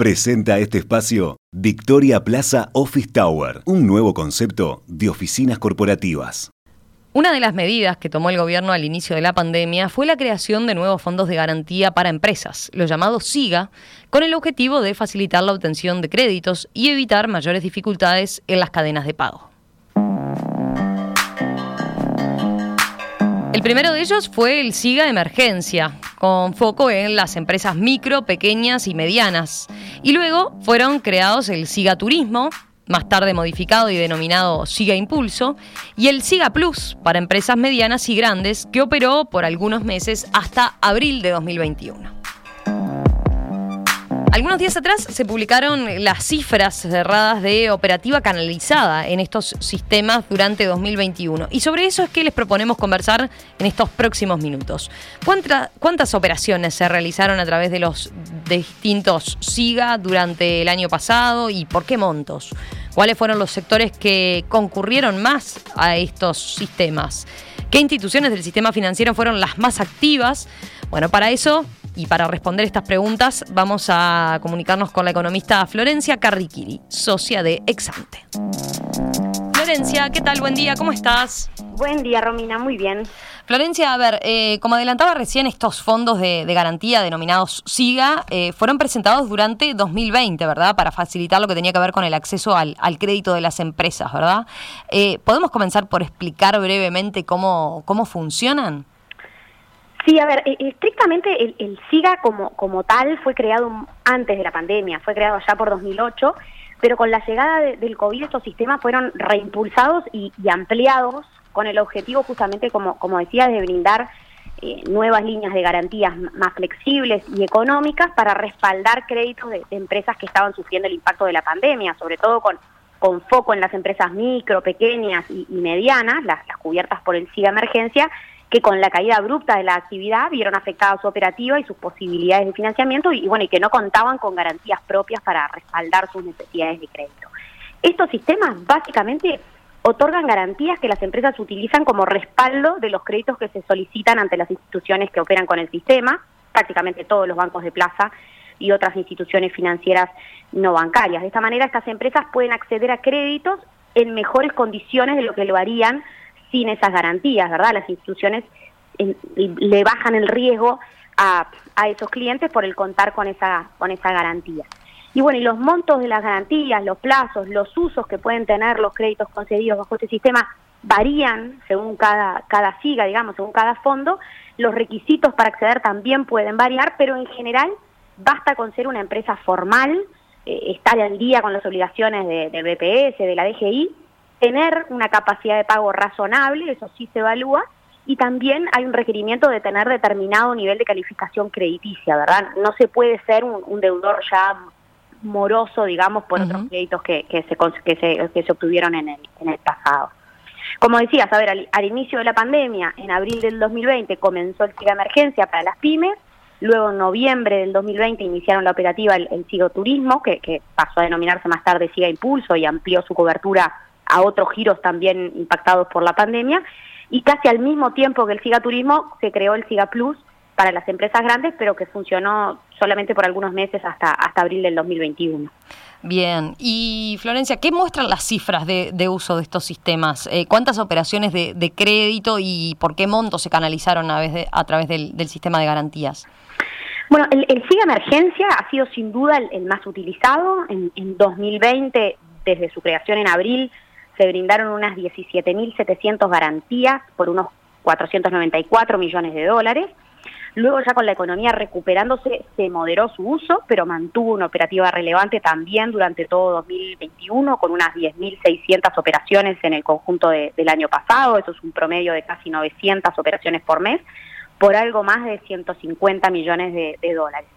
Presenta este espacio Victoria Plaza Office Tower, un nuevo concepto de oficinas corporativas. Una de las medidas que tomó el gobierno al inicio de la pandemia fue la creación de nuevos fondos de garantía para empresas, los llamados SIGA, con el objetivo de facilitar la obtención de créditos y evitar mayores dificultades en las cadenas de pago. El primero de ellos fue el SIGA Emergencia, con foco en las empresas micro, pequeñas y medianas. Y luego fueron creados el SIGA Turismo, más tarde modificado y denominado SIGA Impulso, y el SIGA Plus para empresas medianas y grandes, que operó por algunos meses hasta abril de 2021. Algunos días atrás se publicaron las cifras cerradas de operativa canalizada en estos sistemas durante 2021 y sobre eso es que les proponemos conversar en estos próximos minutos. ¿Cuántas operaciones se realizaron a través de los distintos SIGA durante el año pasado y por qué montos? ¿Cuáles fueron los sectores que concurrieron más a estos sistemas? ¿Qué instituciones del sistema financiero fueron las más activas? Bueno, para eso y para responder estas preguntas vamos a comunicarnos con la economista Florencia Carriquiri, socia de Exante. Florencia, ¿qué tal? Buen día, ¿cómo estás? Buen día, Romina, muy bien. Florencia, a ver, eh, como adelantaba recién, estos fondos de, garantía denominados SIGA eh, fueron presentados durante 2020, ¿verdad? Para facilitar lo que tenía que ver con el acceso al, crédito de las empresas, ¿verdad? Eh, ¿Podemos comenzar por explicar brevemente cómo, cómo funcionan? Sí, a ver, e, estrictamente el, SIGA como, como tal fue creado antes de la pandemia, fue creado ya por 2008, pero con la llegada del COVID estos sistemas fueron reimpulsados y, ampliados con el objetivo justamente, como, como decía, de brindar eh, nuevas líneas de garantías más flexibles y económicas para respaldar créditos de, empresas que estaban sufriendo el impacto de la pandemia, sobre todo con, con foco en las empresas micro, pequeñas y, medianas, las cubiertas por el SIGA Emergencia, que con la caída abrupta de la actividad vieron afectada su operativa y sus posibilidades de financiamiento y, bueno, y que no contaban con garantías propias para respaldar sus necesidades de crédito. Estos sistemas básicamente otorgan garantías que las empresas utilizan como respaldo de los créditos que se solicitan ante las instituciones que operan con el sistema, prácticamente todos los bancos de plaza y otras instituciones financieras no bancarias. De esta manera, estas empresas pueden acceder a créditos en mejores condiciones de lo que lo harían sin esas garantías, ¿verdad? Las instituciones le bajan el riesgo a, a, esos clientes por el contar con esa, con esa garantía. Y bueno, y los montos de las garantías, los plazos, los usos que pueden tener los créditos concedidos bajo este sistema varían según cada, cada SIGA, digamos, según cada fondo. Los requisitos para acceder también pueden variar, pero en general basta con ser una empresa formal, eh, estar al día con las obligaciones de, del BPS, de la DGI, tener una capacidad de pago razonable, eso sí se evalúa, y también hay un requerimiento de tener determinado nivel de calificación crediticia, ¿verdad? No se puede ser un, deudor ya moroso, digamos, por otros créditos que, que, se, que, se, que se obtuvieron en el, en el pasado. Como decías, a ver, al, inicio de la pandemia, en abril del 2020, comenzó el SIGA Emergencia para las pymes, luego en noviembre del 2020 iniciaron la operativa el, el SIGA Turismo, que, que pasó a denominarse más tarde SIGA Impulso y amplió su cobertura a otros giros también impactados por la pandemia. Y casi al mismo tiempo que el SIGA Turismo se creó el SIGA Plus para las empresas grandes, pero que funcionó solamente por algunos meses hasta, hasta abril del 2021. Bien, y Florencia, ¿qué muestran las cifras de, uso de estos sistemas? Eh, ¿Cuántas operaciones de, crédito y por qué montos se canalizaron a, a través del, sistema de garantías? Bueno, el, SIGA Emergencia ha sido sin duda el, más utilizado. En, en 2020, desde su creación en abril, se brindaron unas 17.700 garantías por unos 494 millones de dólares. Luego ya con la economía recuperándose se moderó su uso, pero mantuvo una operativa relevante también durante todo 2021 con unas 10.600 operaciones en el conjunto del año pasado, eso es un promedio de casi 900 operaciones por mes, por algo más de 150 millones de, de dólares.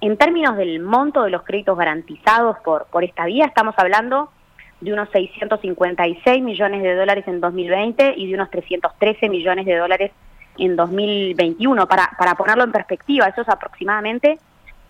En términos del monto de los créditos garantizados por, por esta vía, estamos hablando de unos 656 millones de dólares en 2020 y de unos 313 millones de dólares en 2021. Para, para ponerlo en perspectiva, eso es aproximadamente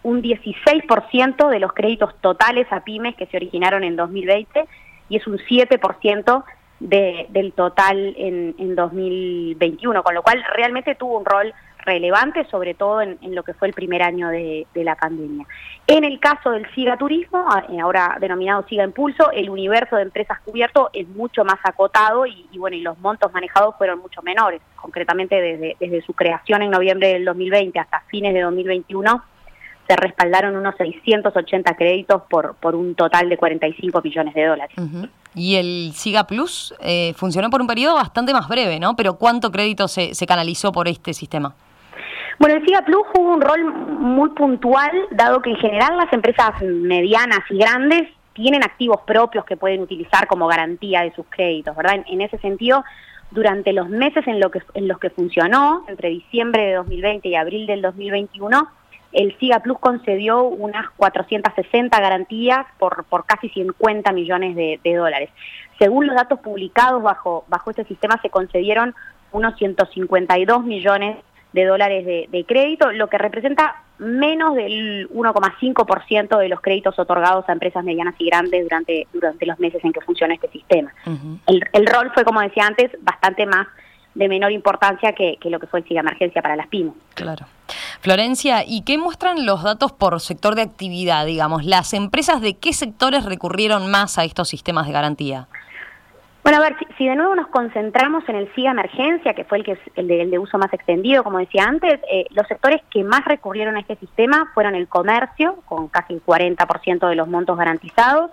un 16% de los créditos totales a pymes que se originaron en 2020 y es un 7% de, del total en, en 2021, con lo cual realmente tuvo un rol relevantes, sobre todo en, lo que fue el primer año de, la pandemia. En el caso del SIGA Turismo, eh, ahora denominado SIGA Impulso, el universo de empresas cubierto es mucho más acotado y, bueno, y los montos manejados fueron mucho menores. Concretamente desde, desde su creación en noviembre del 2020 hasta fines de 2021 se respaldaron unos 680 créditos por, por un total de 45 millones de dólares. Y el SIGA Plus eh, funcionó por un periodo bastante más breve, ¿no? Pero ¿cuánto crédito se, se canalizó por este sistema? Bueno, el SIGA Plus jugó un rol muy puntual, dado que en general las empresas medianas y grandes tienen activos propios que pueden utilizar como garantía de sus créditos, ¿verdad? En, ese sentido, durante los meses en, lo que, en los que funcionó, entre diciembre de 2020 y abril del 2021, el SIGA Plus concedió unas 460 garantías por, por casi 50 millones de, dólares. Según los datos publicados bajo, bajo este sistema, se concedieron unos 152 millones de dólares de, crédito, lo que representa menos del 1,5% de los créditos otorgados a empresas medianas y grandes durante, durante los meses en que funciona este sistema. el, el, rol fue, como decía antes, bastante más de menor importancia que, lo que fue el SIGA Emergencia para las pymes. Claro. Florencia, ¿y qué muestran los datos por sector de actividad? Digamos, ¿las empresas de qué sectores recurrieron más a estos sistemas de garantía? Bueno, a ver, si, de nuevo nos concentramos en el SIGA Emergencia, que fue el, que, el, de, el de uso más extendido, como decía antes, eh, los sectores que más recurrieron a este sistema fueron el comercio, con casi el 40% de los montos garantizados,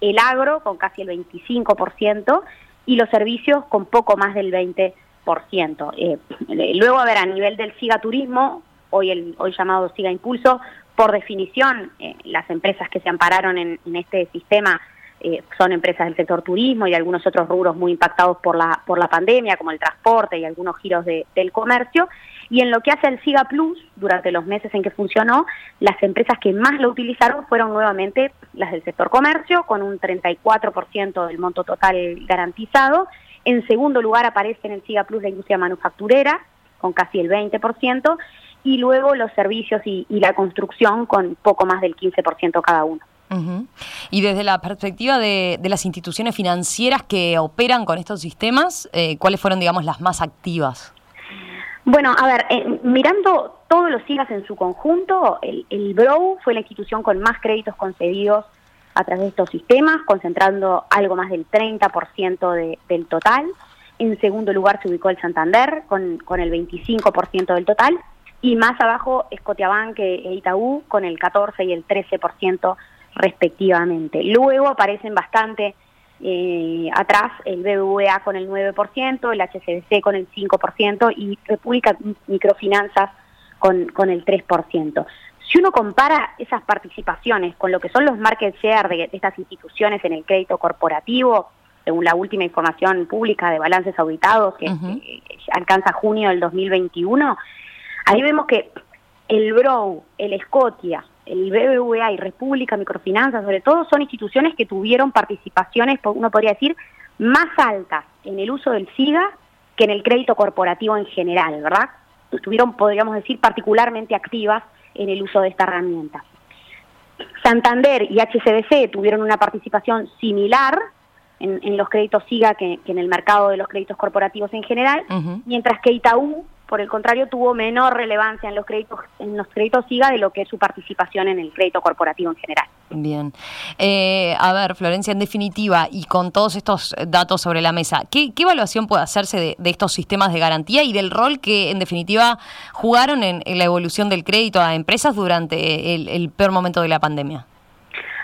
el agro, con casi el 25%, y los servicios, con poco más del 20%. Eh, luego, a ver, a nivel del SIGA Turismo, hoy, el, hoy llamado SIGA Impulso, por definición, eh, las empresas que se ampararon en, este sistema eh, son empresas del sector turismo y algunos otros rubros muy impactados por la, por la pandemia, como el transporte y algunos giros del comercio. Y en lo que hace al SIGA Plus, durante los meses en que funcionó, las empresas que más lo utilizaron fueron nuevamente las del sector comercio, con un 34% del monto total garantizado, en segundo lugar aparece en el SIGA Plus la industria manufacturera, con casi el 20%, y luego los servicios y, la construcción con poco más del 15% cada uno. Y desde la perspectiva de, las instituciones financieras que operan con estos sistemas, eh, ¿cuáles fueron, digamos, las más activas? Bueno, a ver, eh, mirando todos los SIGAs en su conjunto, el, el BROW fue la institución con más créditos concedidos a través de estos sistemas, concentrando algo más del 30% de, del total. En segundo lugar se ubicó el Santander con, con el 25% del total y más abajo Scotiabank e Itaú con el 14 y el 13% respectivamente. Luego aparecen bastante eh, atrás el BBVA con el 9%, el HCBC con el 5% y República Microfinanzas con, con el 3%. Si uno compara esas participaciones con lo que son los market share de, estas instituciones en el crédito corporativo, según la última información pública de balances auditados que, alcanza junio del 2021, ahí vemos que el BROW, el Scotia, el BBVA y República Microfinanzas, sobre todo, son instituciones que tuvieron participaciones, uno podría decir, más altas en el uso del SIGA que en el crédito corporativo en general, ¿verdad? Estuvieron, podríamos decir, particularmente activas en el uso de esta herramienta. Santander y HCBC tuvieron una participación similar en, los créditos SIGA que, en el mercado de los créditos corporativos en general, mientras que Itaú por el contrario, tuvo menor relevancia en los créditos en los créditos SIGA de lo que es su participación en el crédito corporativo en general. Bien. Eh, a ver, Florencia, en definitiva, y con todos estos datos sobre la mesa, ¿qué, evaluación puede hacerse de, estos sistemas de garantía y del rol que, en definitiva, jugaron en, la evolución del crédito a empresas durante el, peor momento de la pandemia?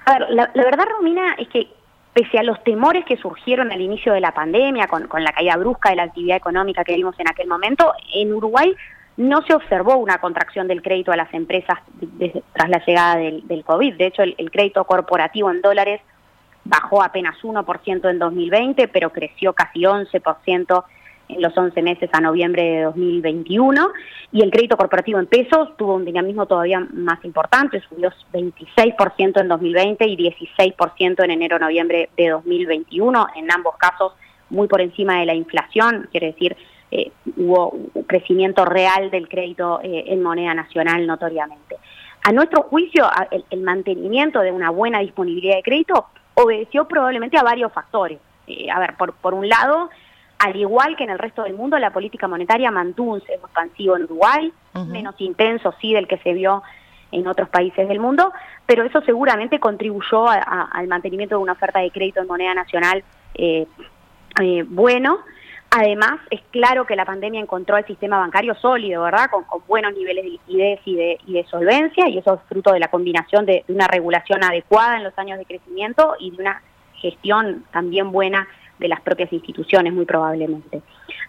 A ver, la, la verdad, Romina, es que pese a los temores que surgieron al inicio de la pandemia, con, la caída brusca de la actividad económica que vimos en aquel momento, en Uruguay no se observó una contracción del crédito a las empresas tras la llegada del, COVID. De hecho, el, el, crédito corporativo en dólares bajó apenas 1% en 2020, pero creció casi 11% en los 11 meses a noviembre de 2021 y el crédito corporativo en pesos tuvo un dinamismo todavía más importante, subió 26% en 2020 y 16% en enero-noviembre de 2021, en ambos casos muy por encima de la inflación, quiere decir, eh, hubo un crecimiento real del crédito eh, en moneda nacional notoriamente. A nuestro juicio, el, mantenimiento de una buena disponibilidad de crédito obedeció probablemente a varios factores. Eh, a ver, por, por un lado, Al igual que en el resto del mundo, la política monetaria mantuvo un sesgo expansivo en Uruguay, menos intenso sí del que se vio en otros países del mundo, pero eso seguramente contribuyó al mantenimiento de una oferta de crédito en moneda nacional eh, eh, bueno. Además, es claro que la pandemia encontró el sistema bancario sólido, ¿verdad? Con, buenos niveles de liquidez y de, y de, solvencia, y eso es fruto de la combinación de, una regulación adecuada en los años de crecimiento y de una gestión también buena de las propias instituciones, muy probablemente.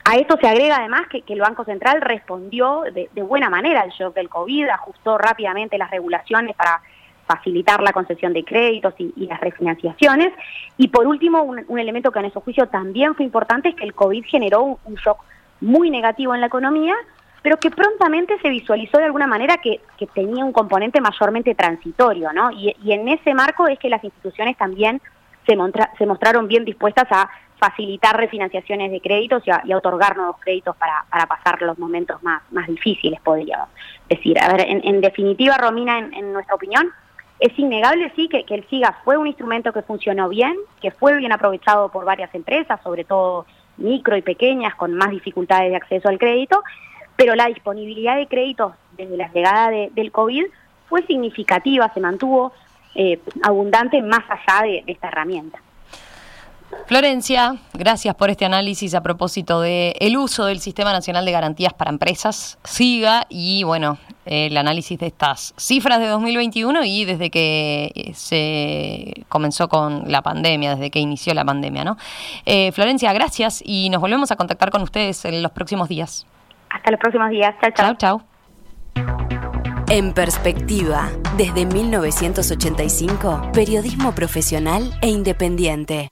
A esto se agrega además que, el Banco Central respondió de, de, buena manera al shock del COVID, ajustó rápidamente las regulaciones para facilitar la concesión de créditos y, las refinanciaciones. Y por último, un, elemento que en nuestro juicio también fue importante es que el COVID generó un, shock muy negativo en la economía, pero que prontamente se visualizó de alguna manera que, tenía un componente mayormente transitorio, ¿no? Y, en ese marco es que las instituciones también se, mostraron bien dispuestas a facilitar refinanciaciones de créditos y a, otorgar nuevos créditos para, para, pasar los momentos más, más difíciles, podríamos decir. A ver, en, definitiva, Romina, en nuestra opinión, es innegable, sí, que, el SIGA fue un instrumento que funcionó bien, que fue bien aprovechado por varias empresas, sobre todo micro y pequeñas, con más dificultades de acceso al crédito, pero la disponibilidad de créditos desde la llegada del COVID fue significativa, se mantuvo eh, abundante más allá de esta herramienta. Florencia, gracias por este análisis a propósito de el uso del Sistema Nacional de Garantías para Empresas, SIGA, y bueno, el análisis de estas cifras de 2021 y desde que eh, se comenzó con la pandemia, desde que inició la pandemia, ¿no? Eh, Florencia, gracias y nos volvemos a contactar con ustedes en los próximos días. Hasta los próximos días. Chao, chao. Chao, En perspectiva, desde 1985, periodismo profesional e independiente.